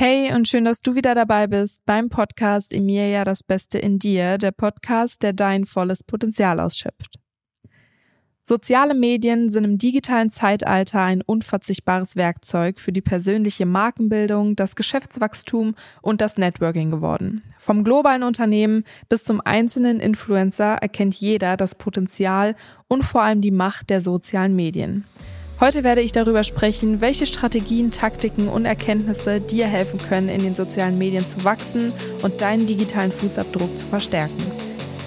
Hey und schön, dass du wieder dabei bist beim Podcast Emilia das Beste in dir, der Podcast, der dein volles Potenzial ausschöpft. Soziale Medien sind im digitalen Zeitalter ein unverzichtbares Werkzeug für die persönliche Markenbildung, das Geschäftswachstum und das Networking geworden. Vom globalen Unternehmen bis zum einzelnen Influencer erkennt jeder das Potenzial und vor allem die Macht der sozialen Medien. Heute werde ich darüber sprechen, welche Strategien, Taktiken und Erkenntnisse dir helfen können, in den sozialen Medien zu wachsen und deinen digitalen Fußabdruck zu verstärken.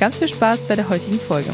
Ganz viel Spaß bei der heutigen Folge.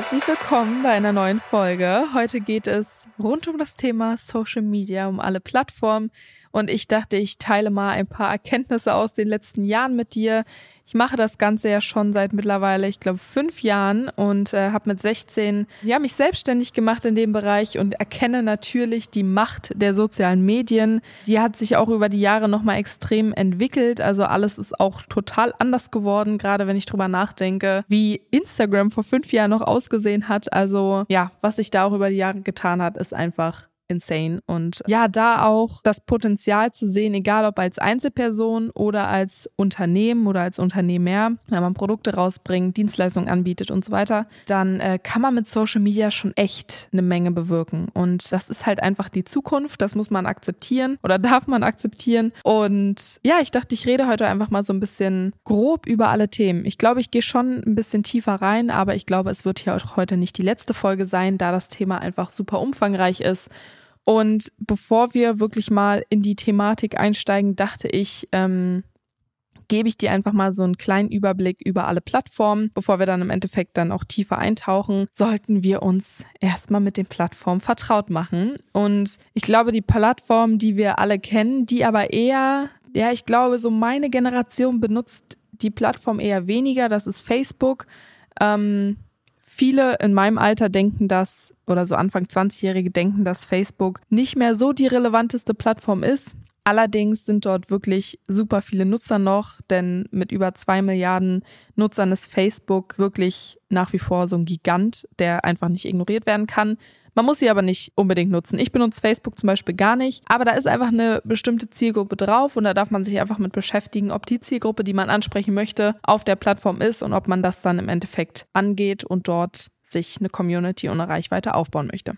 Herzlich willkommen bei einer neuen Folge. Heute geht es rund um das Thema Social Media, um alle Plattformen. Und ich dachte, ich teile mal ein paar Erkenntnisse aus den letzten Jahren mit dir. Ich mache das Ganze ja schon seit mittlerweile, ich glaube, fünf Jahren und äh, habe mit 16 ja mich selbstständig gemacht in dem Bereich und erkenne natürlich die Macht der sozialen Medien. Die hat sich auch über die Jahre nochmal extrem entwickelt. Also alles ist auch total anders geworden, gerade wenn ich drüber nachdenke, wie Instagram vor fünf Jahren noch ausgesehen hat. Also ja, was sich da auch über die Jahre getan hat, ist einfach insane. Und ja, da auch das Potenzial zu sehen, egal ob als Einzelperson oder als Unternehmen oder als Unternehmer, wenn man Produkte rausbringt, Dienstleistungen anbietet und so weiter, dann äh, kann man mit Social Media schon echt eine Menge bewirken. Und das ist halt einfach die Zukunft. Das muss man akzeptieren oder darf man akzeptieren. Und ja, ich dachte, ich rede heute einfach mal so ein bisschen grob über alle Themen. Ich glaube, ich gehe schon ein bisschen tiefer rein, aber ich glaube, es wird hier auch heute nicht die letzte Folge sein, da das Thema einfach super umfangreich ist und bevor wir wirklich mal in die Thematik einsteigen, dachte ich, ähm, gebe ich dir einfach mal so einen kleinen Überblick über alle Plattformen. Bevor wir dann im Endeffekt dann auch tiefer eintauchen, sollten wir uns erstmal mit den Plattformen vertraut machen. Und ich glaube, die Plattformen, die wir alle kennen, die aber eher, ja, ich glaube, so meine Generation benutzt die Plattform eher weniger. Das ist Facebook. Ähm, Viele in meinem Alter denken, dass, oder so Anfang 20-Jährige denken, dass Facebook nicht mehr so die relevanteste Plattform ist. Allerdings sind dort wirklich super viele Nutzer noch, denn mit über zwei Milliarden Nutzern ist Facebook wirklich nach wie vor so ein Gigant, der einfach nicht ignoriert werden kann. Man muss sie aber nicht unbedingt nutzen. Ich benutze Facebook zum Beispiel gar nicht, aber da ist einfach eine bestimmte Zielgruppe drauf und da darf man sich einfach mit beschäftigen, ob die Zielgruppe, die man ansprechen möchte, auf der Plattform ist und ob man das dann im Endeffekt angeht und dort sich eine Community und eine Reichweite aufbauen möchte.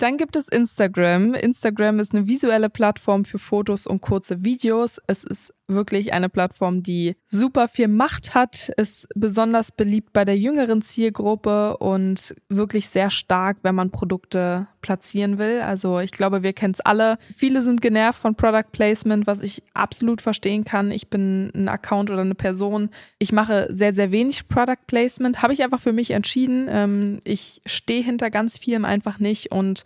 Dann gibt es Instagram. Instagram ist eine visuelle Plattform für Fotos und kurze Videos. Es ist wirklich eine Plattform, die super viel Macht hat, ist besonders beliebt bei der jüngeren Zielgruppe und wirklich sehr stark, wenn man Produkte platzieren will. Also ich glaube, wir kennen es alle. Viele sind genervt von Product Placement, was ich absolut verstehen kann. Ich bin ein Account oder eine Person. Ich mache sehr, sehr wenig Product Placement. Habe ich einfach für mich entschieden. Ähm, ich stehe hinter ganz vielem einfach nicht und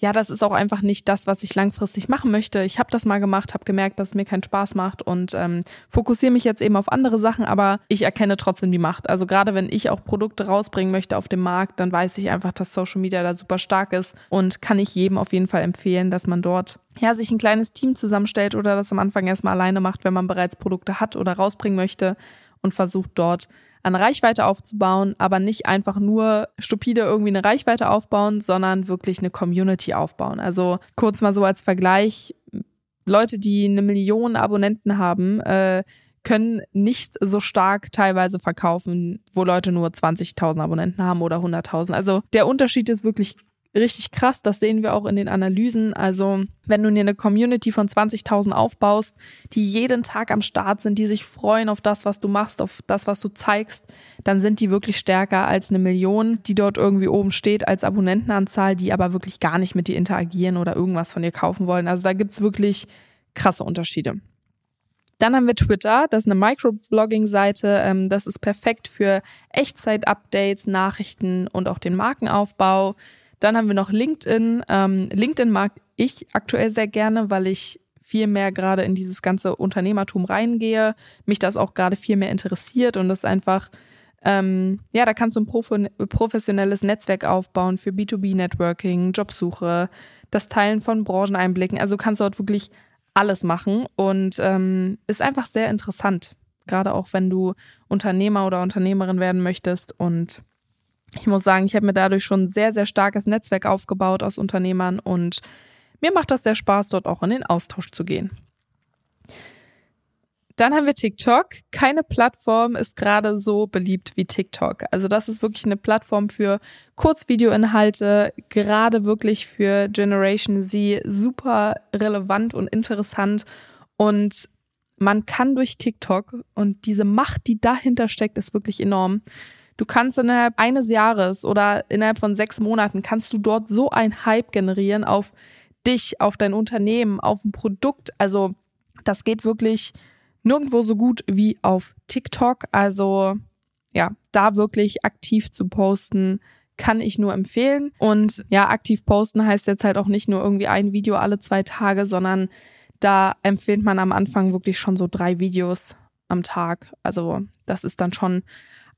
ja, das ist auch einfach nicht das, was ich langfristig machen möchte. Ich habe das mal gemacht, habe gemerkt, dass es mir keinen Spaß macht und ähm, fokussiere mich jetzt eben auf andere Sachen, aber ich erkenne trotzdem die Macht. Also gerade wenn ich auch Produkte rausbringen möchte auf dem Markt, dann weiß ich einfach, dass Social Media da super stark ist und kann ich jedem auf jeden Fall empfehlen, dass man dort ja sich ein kleines Team zusammenstellt oder das am Anfang erstmal alleine macht, wenn man bereits Produkte hat oder rausbringen möchte und versucht dort an Reichweite aufzubauen, aber nicht einfach nur stupide irgendwie eine Reichweite aufbauen, sondern wirklich eine Community aufbauen. Also kurz mal so als Vergleich, Leute, die eine Million Abonnenten haben, äh, können nicht so stark teilweise verkaufen, wo Leute nur 20.000 Abonnenten haben oder 100.000. Also der Unterschied ist wirklich richtig krass. Das sehen wir auch in den Analysen. Also wenn du dir eine Community von 20.000 aufbaust, die jeden Tag am Start sind, die sich freuen auf das, was du machst, auf das, was du zeigst, dann sind die wirklich stärker als eine Million, die dort irgendwie oben steht als Abonnentenanzahl, die aber wirklich gar nicht mit dir interagieren oder irgendwas von dir kaufen wollen. Also da gibt's wirklich krasse Unterschiede. Dann haben wir Twitter, das ist eine Microblogging-Seite. Ähm, das ist perfekt für Echtzeit-Updates, Nachrichten und auch den Markenaufbau. Dann haben wir noch LinkedIn. Ähm, LinkedIn mag ich aktuell sehr gerne, weil ich viel mehr gerade in dieses ganze Unternehmertum reingehe, mich das auch gerade viel mehr interessiert und das einfach, ähm, ja, da kannst du ein professionelles Netzwerk aufbauen für B2B-Networking, Jobsuche, das Teilen von Brancheneinblicken. Also kannst du dort wirklich alles machen und ähm, ist einfach sehr interessant gerade auch wenn du Unternehmer oder Unternehmerin werden möchtest. Und ich muss sagen, ich habe mir dadurch schon ein sehr, sehr starkes Netzwerk aufgebaut aus Unternehmern und mir macht das sehr Spaß, dort auch in den Austausch zu gehen. Dann haben wir TikTok. Keine Plattform ist gerade so beliebt wie TikTok. Also das ist wirklich eine Plattform für Kurzvideoinhalte, gerade wirklich für Generation Z super relevant und interessant. Und man kann durch TikTok und diese Macht, die dahinter steckt, ist wirklich enorm. Du kannst innerhalb eines Jahres oder innerhalb von sechs Monaten kannst du dort so ein Hype generieren auf dich, auf dein Unternehmen, auf ein Produkt. Also das geht wirklich nirgendwo so gut wie auf TikTok. Also ja, da wirklich aktiv zu posten, kann ich nur empfehlen. Und ja, aktiv posten heißt jetzt halt auch nicht nur irgendwie ein Video alle zwei Tage, sondern da empfiehlt man am Anfang wirklich schon so drei Videos am Tag. Also das ist dann schon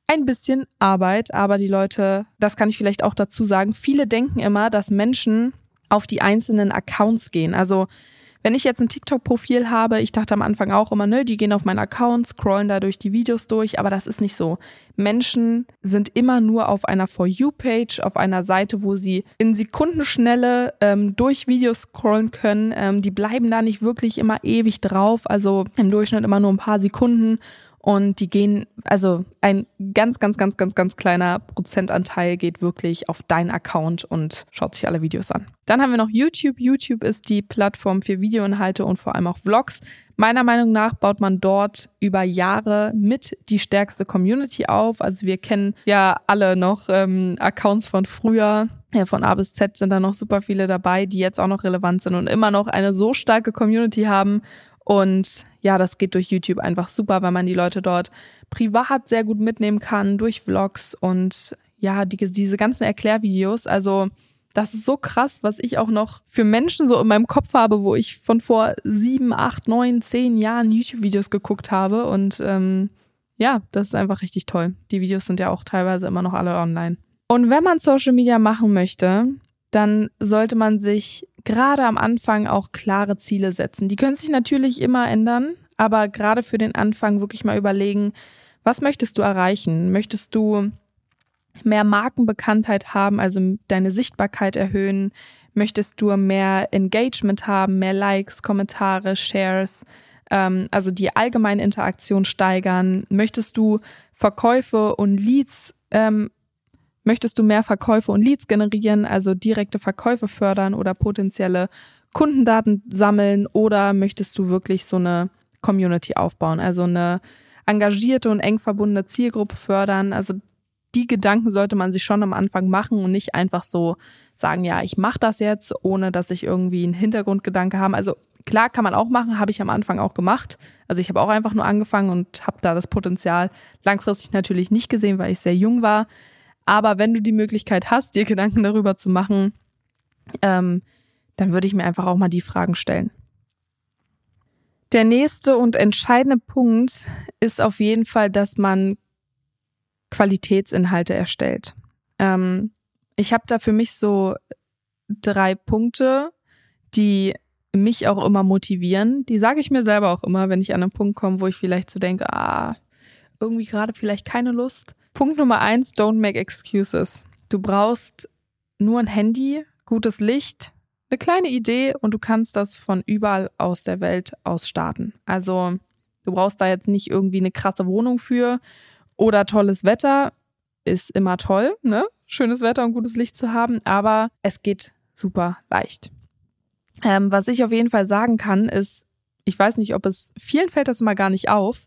ein bisschen Arbeit, aber die Leute, das kann ich vielleicht auch dazu sagen, viele denken immer, dass Menschen auf die einzelnen Accounts gehen. Also wenn ich jetzt ein TikTok-Profil habe, ich dachte am Anfang auch immer, ne, die gehen auf meinen Account, scrollen da durch die Videos durch, aber das ist nicht so. Menschen sind immer nur auf einer For You-Page, auf einer Seite, wo sie in Sekundenschnelle ähm, durch Videos scrollen können. Ähm, die bleiben da nicht wirklich immer ewig drauf, also im Durchschnitt immer nur ein paar Sekunden und die gehen, also ein ganz, ganz, ganz, ganz, ganz kleiner Prozentanteil geht wirklich auf deinen Account und schaut sich alle Videos an. Dann haben wir noch YouTube. YouTube ist die Plattform für Videoinhalte und vor allem auch Vlogs. Meiner Meinung nach baut man dort über Jahre mit die stärkste Community auf. Also wir kennen ja alle noch ähm, Accounts von früher. Ja, von A bis Z sind da noch super viele dabei, die jetzt auch noch relevant sind und immer noch eine so starke Community haben und ja, das geht durch YouTube einfach super, weil man die Leute dort privat sehr gut mitnehmen kann, durch Vlogs und ja, die, diese ganzen Erklärvideos. Also das ist so krass, was ich auch noch für Menschen so in meinem Kopf habe, wo ich von vor sieben, acht, neun, zehn Jahren YouTube-Videos geguckt habe. Und ähm, ja, das ist einfach richtig toll. Die Videos sind ja auch teilweise immer noch alle online. Und wenn man Social Media machen möchte, dann sollte man sich gerade am Anfang auch klare Ziele setzen. Die können sich natürlich immer ändern, aber gerade für den Anfang wirklich mal überlegen, was möchtest du erreichen? Möchtest du mehr Markenbekanntheit haben, also deine Sichtbarkeit erhöhen? Möchtest du mehr Engagement haben, mehr Likes, Kommentare, Shares, ähm, also die allgemeine Interaktion steigern? Möchtest du Verkäufe und Leads ähm, Möchtest du mehr Verkäufe und Leads generieren, also direkte Verkäufe fördern oder potenzielle Kundendaten sammeln oder möchtest du wirklich so eine Community aufbauen, also eine engagierte und eng verbundene Zielgruppe fördern? Also die Gedanken sollte man sich schon am Anfang machen und nicht einfach so sagen, ja, ich mache das jetzt, ohne dass ich irgendwie einen Hintergrundgedanke habe. Also klar kann man auch machen, habe ich am Anfang auch gemacht. Also ich habe auch einfach nur angefangen und habe da das Potenzial langfristig natürlich nicht gesehen, weil ich sehr jung war. Aber wenn du die Möglichkeit hast, dir Gedanken darüber zu machen, ähm, dann würde ich mir einfach auch mal die Fragen stellen. Der nächste und entscheidende Punkt ist auf jeden Fall, dass man Qualitätsinhalte erstellt. Ähm, ich habe da für mich so drei Punkte, die mich auch immer motivieren. Die sage ich mir selber auch immer, wenn ich an einen Punkt komme, wo ich vielleicht so denke, ah, irgendwie gerade vielleicht keine Lust. Punkt Nummer eins, don't make excuses. Du brauchst nur ein Handy, gutes Licht, eine kleine Idee und du kannst das von überall aus der Welt aus starten. Also du brauchst da jetzt nicht irgendwie eine krasse Wohnung für oder tolles Wetter. Ist immer toll, ne? Schönes Wetter und gutes Licht zu haben, aber es geht super leicht. Ähm, was ich auf jeden Fall sagen kann, ist, ich weiß nicht, ob es vielen fällt das immer gar nicht auf,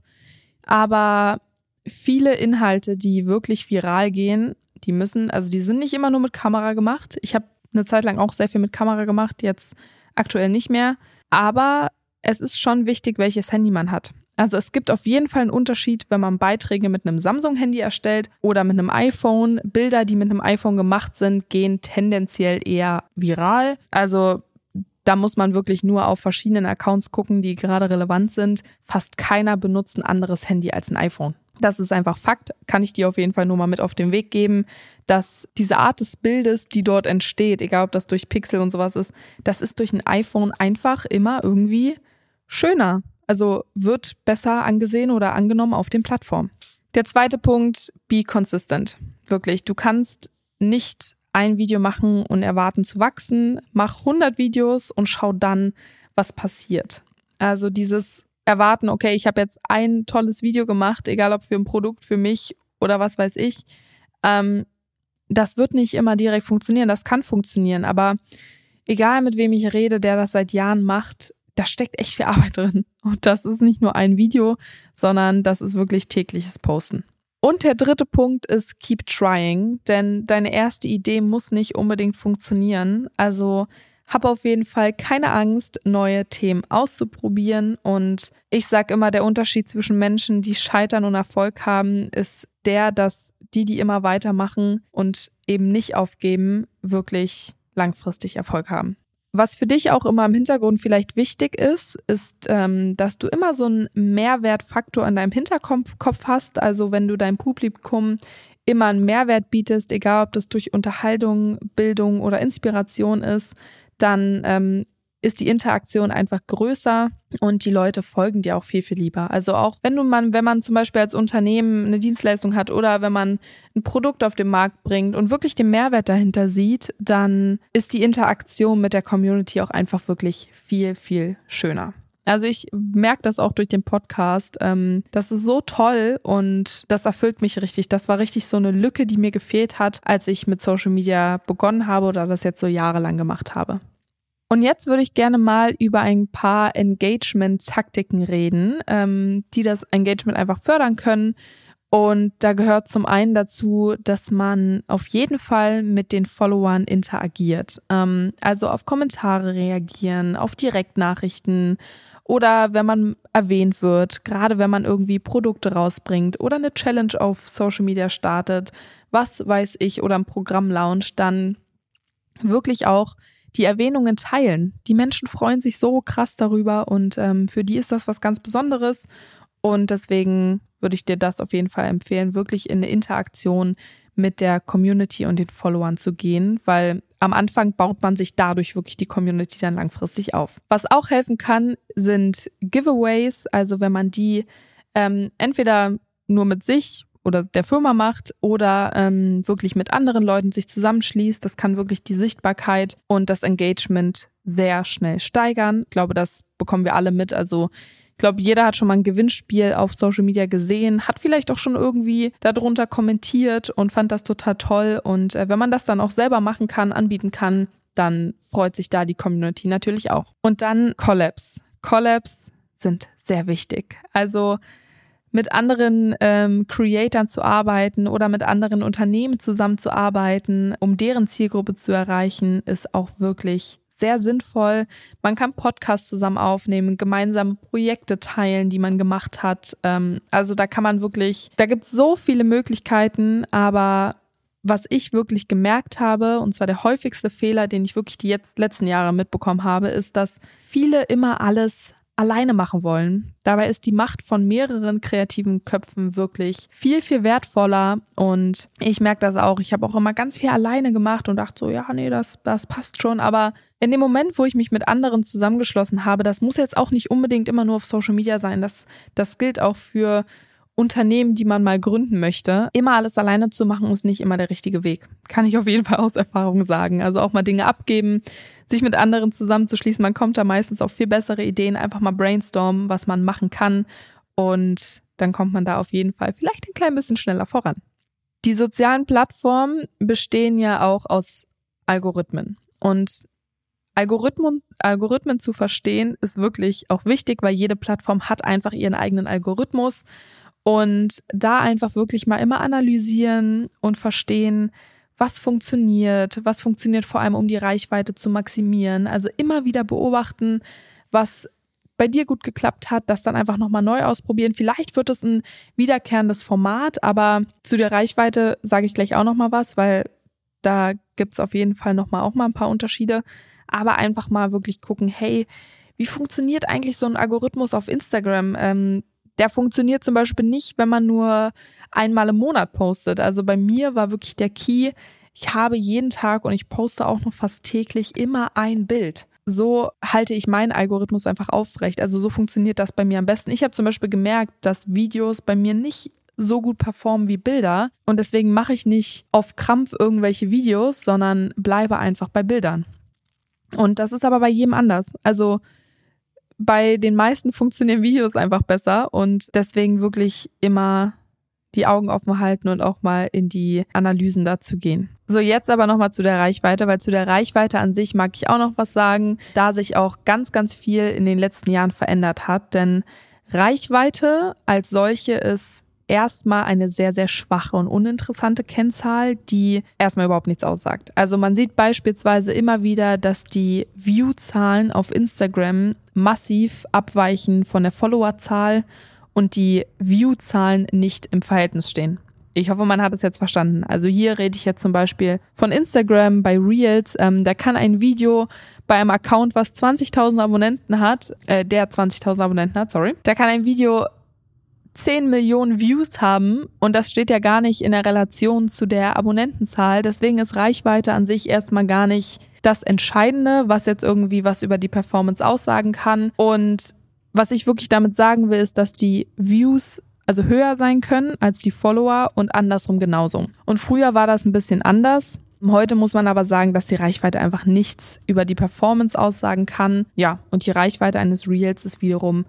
aber viele Inhalte, die wirklich viral gehen, die müssen, also die sind nicht immer nur mit Kamera gemacht. Ich habe eine Zeit lang auch sehr viel mit Kamera gemacht, jetzt aktuell nicht mehr. Aber es ist schon wichtig, welches Handy man hat. Also es gibt auf jeden Fall einen Unterschied, wenn man Beiträge mit einem Samsung-Handy erstellt oder mit einem iPhone. Bilder, die mit einem iPhone gemacht sind, gehen tendenziell eher viral. Also da muss man wirklich nur auf verschiedenen Accounts gucken, die gerade relevant sind. Fast keiner benutzt ein anderes Handy als ein iPhone. Das ist einfach Fakt, kann ich dir auf jeden Fall nur mal mit auf den Weg geben, dass diese Art des Bildes, die dort entsteht, egal ob das durch Pixel und sowas ist, das ist durch ein iPhone einfach immer irgendwie schöner. Also wird besser angesehen oder angenommen auf den Plattformen. Der zweite Punkt, be consistent. Wirklich, du kannst nicht ein Video machen und erwarten zu wachsen. Mach 100 Videos und schau dann, was passiert. Also dieses Erwarten, okay, ich habe jetzt ein tolles Video gemacht, egal ob für ein Produkt, für mich oder was weiß ich. Ähm, das wird nicht immer direkt funktionieren. Das kann funktionieren, aber egal mit wem ich rede, der das seit Jahren macht, da steckt echt viel Arbeit drin. Und das ist nicht nur ein Video, sondern das ist wirklich tägliches Posten. Und der dritte Punkt ist keep trying, denn deine erste Idee muss nicht unbedingt funktionieren. Also hab auf jeden Fall keine Angst, neue Themen auszuprobieren. Und ich sage immer, der Unterschied zwischen Menschen, die scheitern und Erfolg haben, ist der, dass die, die immer weitermachen und eben nicht aufgeben, wirklich langfristig Erfolg haben. Was für dich auch immer im Hintergrund vielleicht wichtig ist, ist, ähm, dass du immer so einen Mehrwertfaktor in deinem Hinterkopf hast. Also wenn du deinem Publikum immer einen Mehrwert bietest, egal ob das durch Unterhaltung, Bildung oder Inspiration ist, dann ähm, ist die Interaktion einfach größer und die Leute folgen dir auch viel, viel lieber. Also auch wenn du man, wenn man zum Beispiel als Unternehmen eine Dienstleistung hat oder wenn man ein Produkt auf den Markt bringt und wirklich den Mehrwert dahinter sieht, dann ist die Interaktion mit der Community auch einfach wirklich viel, viel schöner. Also ich merke das auch durch den Podcast. Ähm, das ist so toll und das erfüllt mich richtig. Das war richtig so eine Lücke, die mir gefehlt hat, als ich mit Social Media begonnen habe oder das jetzt so jahrelang gemacht habe. Und jetzt würde ich gerne mal über ein paar Engagement-Taktiken reden, ähm, die das Engagement einfach fördern können. Und da gehört zum einen dazu, dass man auf jeden Fall mit den Followern interagiert. Ähm, also auf Kommentare reagieren, auf Direktnachrichten oder wenn man erwähnt wird, gerade wenn man irgendwie Produkte rausbringt oder eine Challenge auf Social Media startet, was weiß ich, oder ein Programm launcht, dann wirklich auch die Erwähnungen teilen. Die Menschen freuen sich so krass darüber und ähm, für die ist das was ganz Besonderes. Und deswegen würde ich dir das auf jeden Fall empfehlen, wirklich in eine Interaktion mit der Community und den Followern zu gehen, weil am Anfang baut man sich dadurch wirklich die Community dann langfristig auf. Was auch helfen kann, sind Giveaways, also wenn man die ähm, entweder nur mit sich oder der Firma macht oder ähm, wirklich mit anderen Leuten sich zusammenschließt. Das kann wirklich die Sichtbarkeit und das Engagement sehr schnell steigern. Ich glaube, das bekommen wir alle mit. Also ich glaube, jeder hat schon mal ein Gewinnspiel auf Social Media gesehen, hat vielleicht auch schon irgendwie darunter kommentiert und fand das total toll. Und äh, wenn man das dann auch selber machen kann, anbieten kann, dann freut sich da die Community natürlich auch. Und dann Collabs. Collabs sind sehr wichtig. Also mit anderen ähm, Creatern zu arbeiten oder mit anderen Unternehmen zusammenzuarbeiten, um deren Zielgruppe zu erreichen, ist auch wirklich sehr sinnvoll. Man kann Podcasts zusammen aufnehmen, gemeinsame Projekte teilen, die man gemacht hat. Ähm, also da kann man wirklich, da gibt es so viele Möglichkeiten, aber was ich wirklich gemerkt habe, und zwar der häufigste Fehler, den ich wirklich die jetzt letzten Jahre mitbekommen habe, ist, dass viele immer alles alleine machen wollen. Dabei ist die Macht von mehreren kreativen Köpfen wirklich viel, viel wertvoller. Und ich merke das auch. Ich habe auch immer ganz viel alleine gemacht und dachte so, ja, nee, das, das passt schon. Aber in dem Moment, wo ich mich mit anderen zusammengeschlossen habe, das muss jetzt auch nicht unbedingt immer nur auf Social Media sein. Das, das gilt auch für Unternehmen, die man mal gründen möchte. Immer alles alleine zu machen, ist nicht immer der richtige Weg. Kann ich auf jeden Fall aus Erfahrung sagen. Also auch mal Dinge abgeben, sich mit anderen zusammenzuschließen. Man kommt da meistens auf viel bessere Ideen, einfach mal brainstormen, was man machen kann. Und dann kommt man da auf jeden Fall vielleicht ein klein bisschen schneller voran. Die sozialen Plattformen bestehen ja auch aus Algorithmen. Und Algorithmen, Algorithmen zu verstehen ist wirklich auch wichtig, weil jede Plattform hat einfach ihren eigenen Algorithmus und da einfach wirklich mal immer analysieren und verstehen, was funktioniert, was funktioniert vor allem, um die Reichweite zu maximieren. Also immer wieder beobachten, was bei dir gut geklappt hat, das dann einfach nochmal neu ausprobieren. Vielleicht wird es ein wiederkehrendes Format, aber zu der Reichweite sage ich gleich auch nochmal was, weil da gibt's auf jeden Fall nochmal auch mal ein paar Unterschiede. Aber einfach mal wirklich gucken, hey, wie funktioniert eigentlich so ein Algorithmus auf Instagram? Ähm, der funktioniert zum Beispiel nicht, wenn man nur einmal im Monat postet. Also bei mir war wirklich der Key, ich habe jeden Tag und ich poste auch noch fast täglich immer ein Bild. so halte ich meinen Algorithmus einfach aufrecht. Also so funktioniert das bei mir am besten. Ich habe zum Beispiel gemerkt, dass Videos bei mir nicht so gut performen wie Bilder und deswegen mache ich nicht auf Krampf irgendwelche Videos, sondern bleibe einfach bei Bildern. Und das ist aber bei jedem anders. Also bei den meisten funktionieren Videos einfach besser und deswegen wirklich immer die Augen offen halten und auch mal in die Analysen dazu gehen. So, jetzt aber nochmal zu der Reichweite, weil zu der Reichweite an sich mag ich auch noch was sagen, da sich auch ganz, ganz viel in den letzten Jahren verändert hat. Denn Reichweite als solche ist erstmal eine sehr, sehr schwache und uninteressante Kennzahl, die erstmal überhaupt nichts aussagt. Also man sieht beispielsweise immer wieder, dass die View-Zahlen auf Instagram massiv abweichen von der Follower-Zahl und die View-Zahlen nicht im Verhältnis stehen. Ich hoffe, man hat es jetzt verstanden. Also hier rede ich jetzt zum Beispiel von Instagram bei Reels. Ähm, da kann ein Video bei einem Account, was 20.000 Abonnenten hat, äh, der 20.000 Abonnenten hat, sorry, da kann ein Video 10 Millionen Views haben und das steht ja gar nicht in der Relation zu der Abonnentenzahl. Deswegen ist Reichweite an sich erstmal gar nicht das Entscheidende, was jetzt irgendwie was über die Performance aussagen kann. Und was ich wirklich damit sagen will, ist, dass die Views also höher sein können als die Follower und andersrum genauso. Und früher war das ein bisschen anders. Heute muss man aber sagen, dass die Reichweite einfach nichts über die Performance aussagen kann. Ja, und die Reichweite eines Reels ist wiederum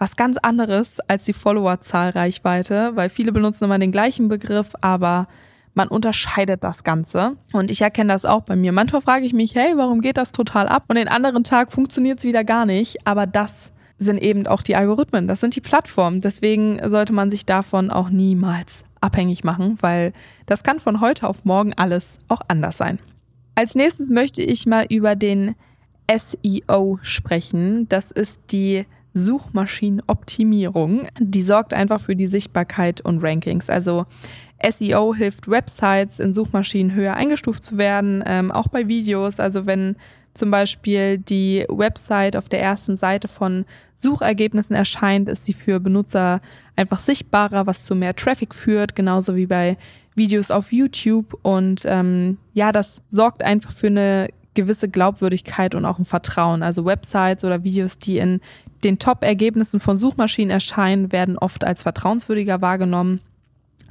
was ganz anderes als die Followerzahl-Reichweite, weil viele benutzen immer den gleichen Begriff, aber man unterscheidet das Ganze. Und ich erkenne das auch bei mir. Manchmal frage ich mich, hey, warum geht das total ab? Und den anderen Tag funktioniert es wieder gar nicht. Aber das sind eben auch die Algorithmen. Das sind die Plattformen. Deswegen sollte man sich davon auch niemals abhängig machen, weil das kann von heute auf morgen alles auch anders sein. Als nächstes möchte ich mal über den SEO sprechen. Das ist die Suchmaschinenoptimierung. Die sorgt einfach für die Sichtbarkeit und Rankings. Also SEO hilft Websites in Suchmaschinen höher eingestuft zu werden, ähm, auch bei Videos. Also wenn zum Beispiel die Website auf der ersten Seite von Suchergebnissen erscheint, ist sie für Benutzer einfach sichtbarer, was zu mehr Traffic führt, genauso wie bei Videos auf YouTube. Und ähm, ja, das sorgt einfach für eine gewisse Glaubwürdigkeit und auch ein Vertrauen. Also Websites oder Videos, die in den Top-Ergebnissen von Suchmaschinen erscheinen, werden oft als vertrauenswürdiger wahrgenommen.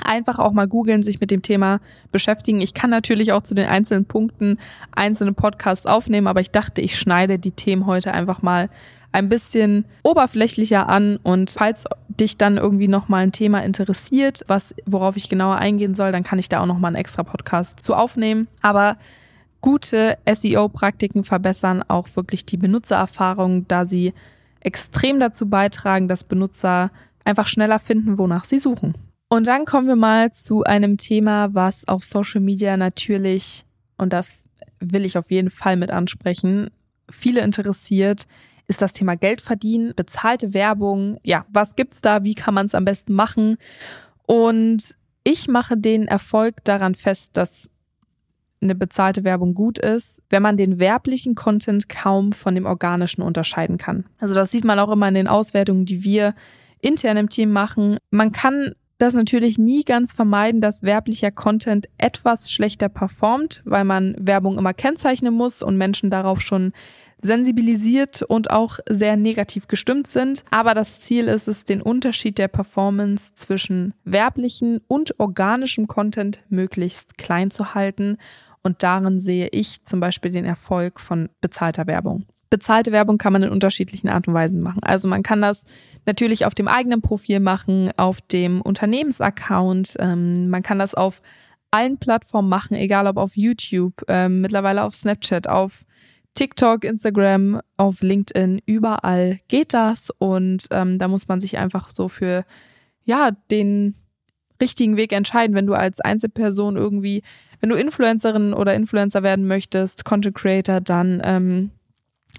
Einfach auch mal googeln, sich mit dem Thema beschäftigen. Ich kann natürlich auch zu den einzelnen Punkten einzelne Podcasts aufnehmen, aber ich dachte, ich schneide die Themen heute einfach mal ein bisschen oberflächlicher an und falls dich dann irgendwie noch mal ein Thema interessiert, was worauf ich genauer eingehen soll, dann kann ich da auch noch mal einen extra Podcast zu aufnehmen. Aber gute SEO-Praktiken verbessern auch wirklich die Benutzererfahrung, da sie extrem dazu beitragen, dass Benutzer einfach schneller finden, wonach sie suchen. Und dann kommen wir mal zu einem Thema, was auf Social Media natürlich, und das will ich auf jeden Fall mit ansprechen, viele interessiert, ist das Thema Geld verdienen, bezahlte Werbung. Ja, was gibt's da? Wie kann man es am besten machen? Und ich mache den Erfolg daran fest, dass eine bezahlte Werbung gut ist, wenn man den werblichen Content kaum von dem organischen unterscheiden kann. Also das sieht man auch immer in den Auswertungen, die wir intern im Team machen. Man kann das natürlich nie ganz vermeiden, dass werblicher Content etwas schlechter performt, weil man Werbung immer kennzeichnen muss und Menschen darauf schon sensibilisiert und auch sehr negativ gestimmt sind. Aber das Ziel ist es, den Unterschied der Performance zwischen werblichen und organischem Content möglichst klein zu halten und darin sehe ich zum Beispiel den Erfolg von bezahlter Werbung. Bezahlte Werbung kann man in unterschiedlichen Art und Weisen machen. Also man kann das natürlich auf dem eigenen Profil machen, auf dem Unternehmensaccount. Ähm, man kann das auf allen Plattformen machen, egal ob auf YouTube, ähm, mittlerweile auf Snapchat, auf TikTok, Instagram, auf LinkedIn, überall geht das. Und ähm, da muss man sich einfach so für ja den richtigen Weg entscheiden, wenn du als Einzelperson irgendwie wenn du Influencerin oder Influencer werden möchtest, Content Creator, dann ähm,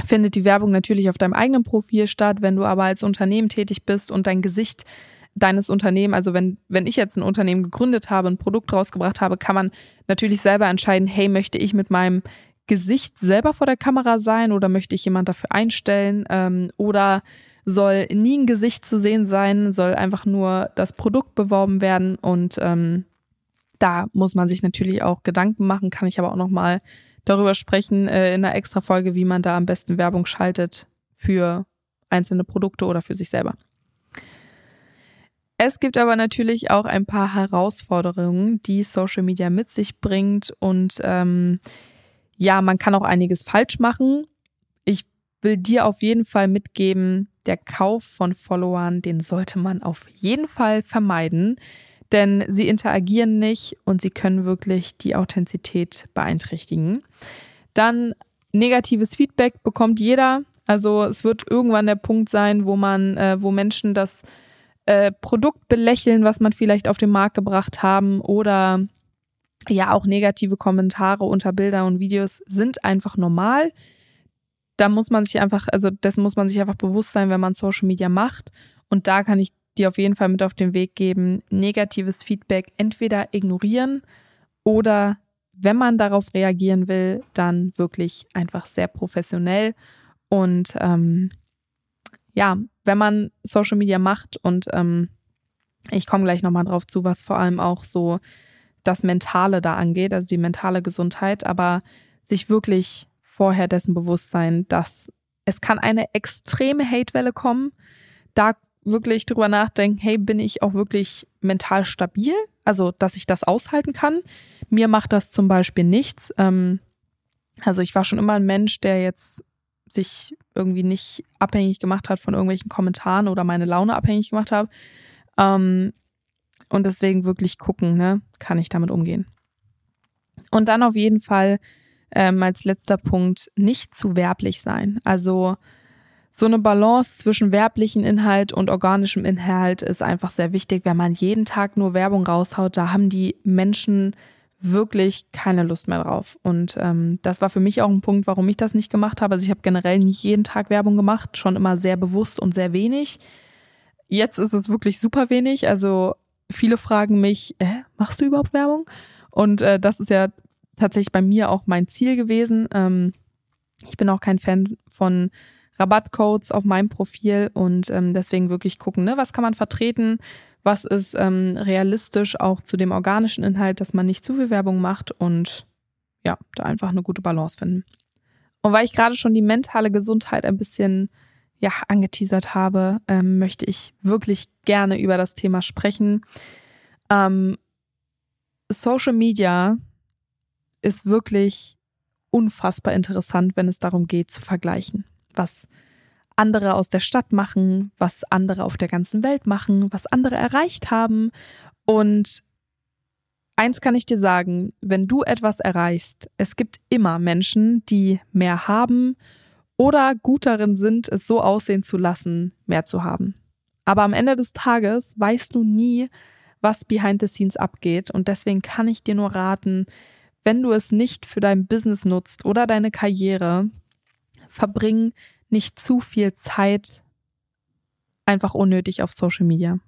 findet die Werbung natürlich auf deinem eigenen Profil statt. Wenn du aber als Unternehmen tätig bist und dein Gesicht deines Unternehmens, also wenn, wenn ich jetzt ein Unternehmen gegründet habe, ein Produkt rausgebracht habe, kann man natürlich selber entscheiden, hey, möchte ich mit meinem Gesicht selber vor der Kamera sein oder möchte ich jemand dafür einstellen ähm, oder soll nie ein Gesicht zu sehen sein, soll einfach nur das Produkt beworben werden und ähm, da muss man sich natürlich auch Gedanken machen, kann ich aber auch nochmal darüber sprechen äh, in einer extra Folge, wie man da am besten Werbung schaltet für einzelne Produkte oder für sich selber. Es gibt aber natürlich auch ein paar Herausforderungen, die Social Media mit sich bringt und ähm, ja, man kann auch einiges falsch machen. Ich will dir auf jeden Fall mitgeben, der Kauf von Followern, den sollte man auf jeden Fall vermeiden, denn sie interagieren nicht und sie können wirklich die Authentizität beeinträchtigen. Dann negatives Feedback bekommt jeder. Also es wird irgendwann der Punkt sein, wo man, äh, wo Menschen das äh, Produkt belächeln, was man vielleicht auf den Markt gebracht haben oder ja auch negative Kommentare unter Bilder und Videos sind einfach normal. Da muss man sich einfach, also dessen muss man sich einfach bewusst sein, wenn man Social Media macht. Und da kann ich dir auf jeden Fall mit auf den Weg geben, negatives Feedback entweder ignorieren oder wenn man darauf reagieren will, dann wirklich einfach sehr professionell. Und ähm, ja, wenn man Social Media macht und ähm, ich komme gleich nochmal drauf zu, was vor allem auch so das Mentale da angeht, also die mentale Gesundheit, aber sich wirklich vorher dessen bewusst sein, dass es kann eine extreme Hatewelle kommen. Da wirklich drüber nachdenken, hey, bin ich auch wirklich mental stabil? Also, dass ich das aushalten kann. Mir macht das zum Beispiel nichts. Ähm, also ich war schon immer ein Mensch, der jetzt sich irgendwie nicht abhängig gemacht hat von irgendwelchen Kommentaren oder meine Laune abhängig gemacht habe. Ähm, und deswegen wirklich gucken, ne, kann ich damit umgehen. Und dann auf jeden Fall ähm, als letzter Punkt nicht zu werblich sein. Also so eine Balance zwischen werblichen Inhalt und organischem Inhalt ist einfach sehr wichtig. Wenn man jeden Tag nur Werbung raushaut, da haben die Menschen wirklich keine Lust mehr drauf. Und ähm, das war für mich auch ein Punkt, warum ich das nicht gemacht habe. Also ich habe generell nicht jeden Tag Werbung gemacht, schon immer sehr bewusst und sehr wenig. Jetzt ist es wirklich super wenig. Also viele fragen mich, äh, machst du überhaupt Werbung? Und äh, das ist ja tatsächlich bei mir auch mein Ziel gewesen. Ähm, ich bin auch kein Fan von Rabattcodes auf meinem Profil und ähm, deswegen wirklich gucken, ne, was kann man vertreten, was ist ähm, realistisch auch zu dem organischen Inhalt, dass man nicht zu viel Werbung macht und ja, da einfach eine gute Balance finden. Und weil ich gerade schon die mentale Gesundheit ein bisschen ja angeteasert habe, ähm, möchte ich wirklich gerne über das Thema sprechen. Ähm, Social Media ist wirklich unfassbar interessant, wenn es darum geht zu vergleichen, was andere aus der Stadt machen, was andere auf der ganzen Welt machen, was andere erreicht haben. Und eins kann ich dir sagen, wenn du etwas erreichst, es gibt immer Menschen, die mehr haben oder gut darin sind, es so aussehen zu lassen, mehr zu haben. Aber am Ende des Tages weißt du nie, was behind the scenes abgeht. Und deswegen kann ich dir nur raten, wenn du es nicht für dein Business nutzt oder deine Karriere, verbring nicht zu viel Zeit einfach unnötig auf Social Media.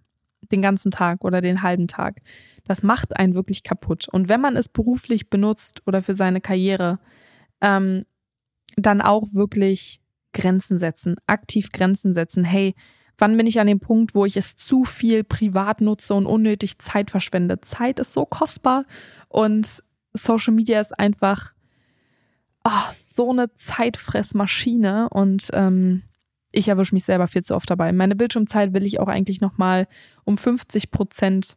Den ganzen Tag oder den halben Tag. Das macht einen wirklich kaputt. Und wenn man es beruflich benutzt oder für seine Karriere, ähm, dann auch wirklich Grenzen setzen, aktiv Grenzen setzen. Hey, wann bin ich an dem Punkt, wo ich es zu viel privat nutze und unnötig Zeit verschwende? Zeit ist so kostbar und Social Media ist einfach oh, so eine Zeitfressmaschine und ähm, ich erwische mich selber viel zu oft dabei. Meine Bildschirmzeit will ich auch eigentlich nochmal um 50 Prozent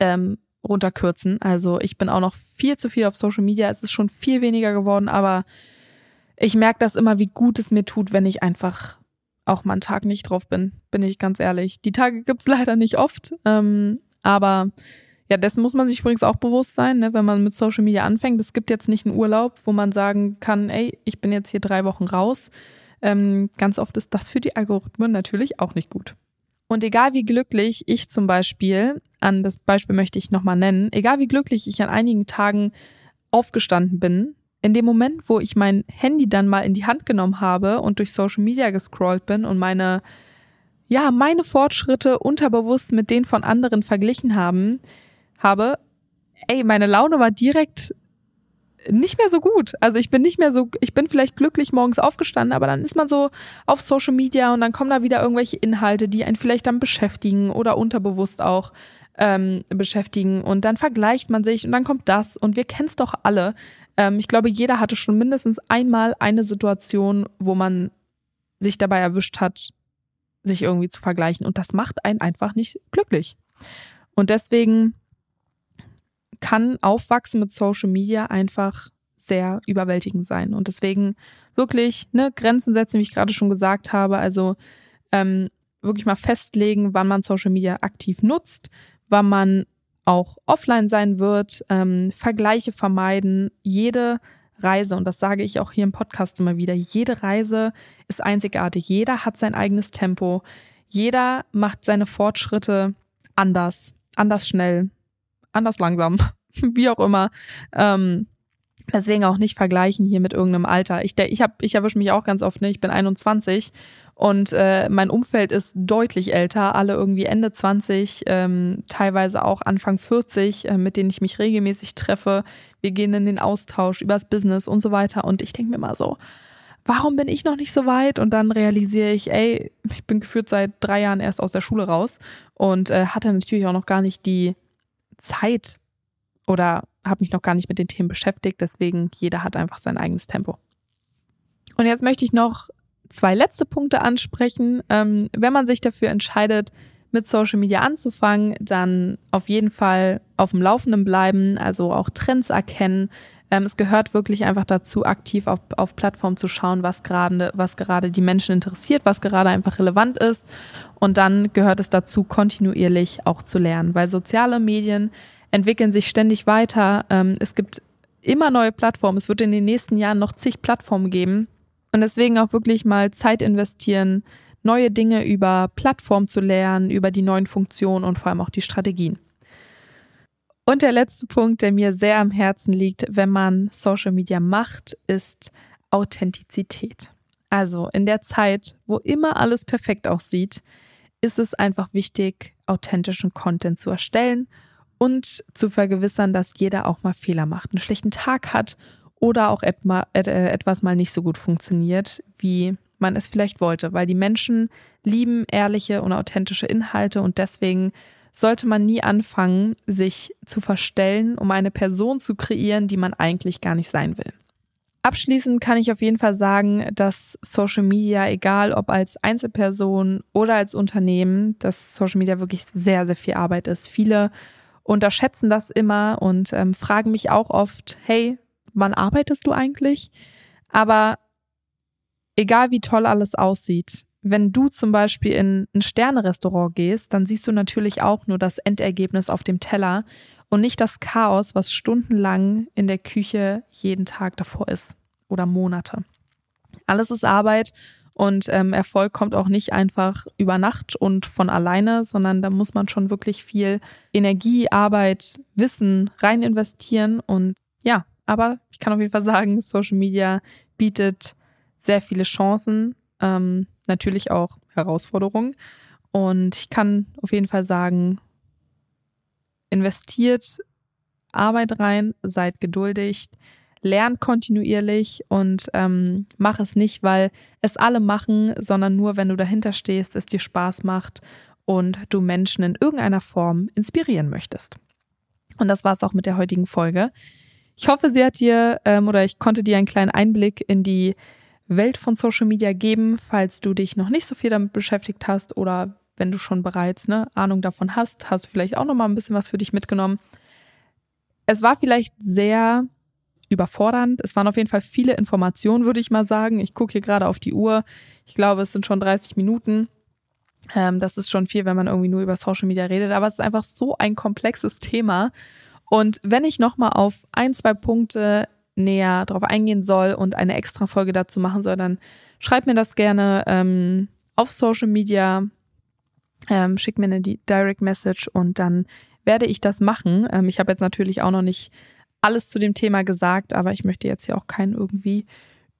ähm, runterkürzen. Also ich bin auch noch viel zu viel auf Social Media. Es ist schon viel weniger geworden, aber ich merke das immer, wie gut es mir tut, wenn ich einfach auch mal einen Tag nicht drauf bin, bin ich ganz ehrlich. Die Tage gibt's leider nicht oft, ähm, aber ja, dessen muss man sich übrigens auch bewusst sein, ne, wenn man mit Social Media anfängt. Es gibt jetzt nicht einen Urlaub, wo man sagen kann, ey, ich bin jetzt hier drei Wochen raus. Ähm, ganz oft ist das für die Algorithmen natürlich auch nicht gut. Und egal wie glücklich ich zum Beispiel, an das Beispiel möchte ich nochmal nennen, egal wie glücklich ich an einigen Tagen aufgestanden bin, in dem Moment, wo ich mein Handy dann mal in die Hand genommen habe und durch Social Media gescrollt bin und meine, ja, meine Fortschritte unterbewusst mit denen von anderen verglichen haben, habe, ey, meine Laune war direkt nicht mehr so gut. Also ich bin nicht mehr so, ich bin vielleicht glücklich morgens aufgestanden, aber dann ist man so auf Social Media und dann kommen da wieder irgendwelche Inhalte, die einen vielleicht dann beschäftigen oder unterbewusst auch. ähm, beschäftigen und dann vergleicht man sich und dann kommt das und wir kennen es doch alle. Ähm, ich glaube, jeder hatte schon mindestens einmal eine Situation, wo man sich dabei erwischt hat, sich irgendwie zu vergleichen und das macht einen einfach nicht glücklich. Und deswegen kann Aufwachsen mit Social Media einfach sehr überwältigend sein. Und deswegen wirklich ne, Grenzen setzen, wie ich gerade schon gesagt habe. Also ähm, wirklich mal festlegen, wann man Social Media aktiv nutzt, wann man auch offline sein wird, ähm, Vergleiche vermeiden, jede Reise, und das sage ich auch hier im Podcast immer wieder, jede Reise ist einzigartig, jeder hat sein eigenes Tempo, jeder macht seine Fortschritte anders, anders schnell, anders langsam, wie auch immer. Ähm, deswegen auch nicht vergleichen hier mit irgendeinem Alter. Ich, ich, ich erwische mich auch ganz oft, ne? ich bin 21 und äh, mein Umfeld ist deutlich älter, alle irgendwie Ende 20, ähm, teilweise auch Anfang 40, äh, mit denen ich mich regelmäßig treffe. Wir gehen in den Austausch übers Business und so weiter. Und ich denke mir mal so, warum bin ich noch nicht so weit? Und dann realisiere ich, ey, ich bin geführt seit drei Jahren erst aus der Schule raus und äh, hatte natürlich auch noch gar nicht die Zeit oder habe mich noch gar nicht mit den Themen beschäftigt. Deswegen, jeder hat einfach sein eigenes Tempo. Und jetzt möchte ich noch zwei letzte Punkte ansprechen. Ähm, wenn man sich dafür entscheidet, mit Social Media anzufangen, dann auf jeden Fall auf dem Laufenden bleiben, also auch Trends erkennen. Ähm, es gehört wirklich einfach dazu, aktiv auf, auf Plattformen zu schauen, was gerade, was gerade die Menschen interessiert, was gerade einfach relevant ist. Und dann gehört es dazu, kontinuierlich auch zu lernen, weil soziale Medien entwickeln sich ständig weiter. Ähm, es gibt immer neue Plattformen. Es wird in den nächsten Jahren noch zig Plattformen geben. Und deswegen auch wirklich mal Zeit investieren, neue Dinge über Plattform zu lernen, über die neuen Funktionen und vor allem auch die Strategien. Und der letzte Punkt, der mir sehr am Herzen liegt, wenn man Social Media macht, ist Authentizität. Also in der Zeit, wo immer alles perfekt aussieht, ist es einfach wichtig, authentischen Content zu erstellen und zu vergewissern, dass jeder auch mal Fehler macht, einen schlechten Tag hat oder auch äh, etwas mal nicht so gut funktioniert, wie man es vielleicht wollte, weil die Menschen lieben ehrliche und authentische Inhalte und deswegen sollte man nie anfangen, sich zu verstellen, um eine Person zu kreieren, die man eigentlich gar nicht sein will. Abschließend kann ich auf jeden Fall sagen, dass Social Media, egal ob als Einzelperson oder als Unternehmen, dass Social Media wirklich sehr, sehr viel Arbeit ist. Viele unterschätzen das immer und ähm, fragen mich auch oft, hey, wann arbeitest du eigentlich? Aber egal wie toll alles aussieht, wenn du zum Beispiel in ein Sternerestaurant gehst, dann siehst du natürlich auch nur das Endergebnis auf dem Teller und nicht das Chaos, was stundenlang in der Küche jeden Tag davor ist oder Monate. Alles ist Arbeit und ähm, Erfolg kommt auch nicht einfach über Nacht und von alleine, sondern da muss man schon wirklich viel Energie, Arbeit, Wissen rein investieren und ja, aber ich kann auf jeden Fall sagen, Social Media bietet sehr viele Chancen, ähm, natürlich auch Herausforderungen. Und ich kann auf jeden Fall sagen, investiert Arbeit rein, seid geduldig, lernt kontinuierlich und ähm, mach es nicht, weil es alle machen, sondern nur, wenn du dahinter stehst, es dir Spaß macht und du Menschen in irgendeiner Form inspirieren möchtest. Und das war es auch mit der heutigen Folge. Ich hoffe, sie hat dir ähm, oder ich konnte dir einen kleinen Einblick in die Welt von Social Media geben, falls du dich noch nicht so viel damit beschäftigt hast oder wenn du schon bereits eine Ahnung davon hast, hast du vielleicht auch noch mal ein bisschen was für dich mitgenommen. Es war vielleicht sehr überfordernd. Es waren auf jeden Fall viele Informationen, würde ich mal sagen. Ich gucke hier gerade auf die Uhr. Ich glaube, es sind schon 30 Minuten. Ähm, das ist schon viel, wenn man irgendwie nur über Social Media redet. Aber es ist einfach so ein komplexes Thema. Und wenn ich nochmal auf ein, zwei Punkte näher drauf eingehen soll und eine extra Folge dazu machen soll, dann schreib mir das gerne ähm, auf Social Media, ähm, schick mir eine Direct Message und dann werde ich das machen. Ähm, ich habe jetzt natürlich auch noch nicht alles zu dem Thema gesagt, aber ich möchte jetzt hier auch keinen irgendwie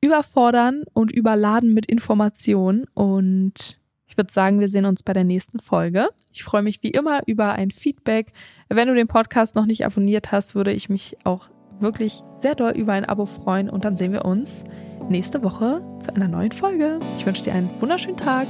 überfordern und überladen mit Informationen und ich würde sagen, wir sehen uns bei der nächsten Folge. Ich freue mich wie immer über ein Feedback. Wenn du den Podcast noch nicht abonniert hast, würde ich mich auch wirklich sehr doll über ein Abo freuen und dann sehen wir uns nächste Woche zu einer neuen Folge. Ich wünsche dir einen wunderschönen Tag.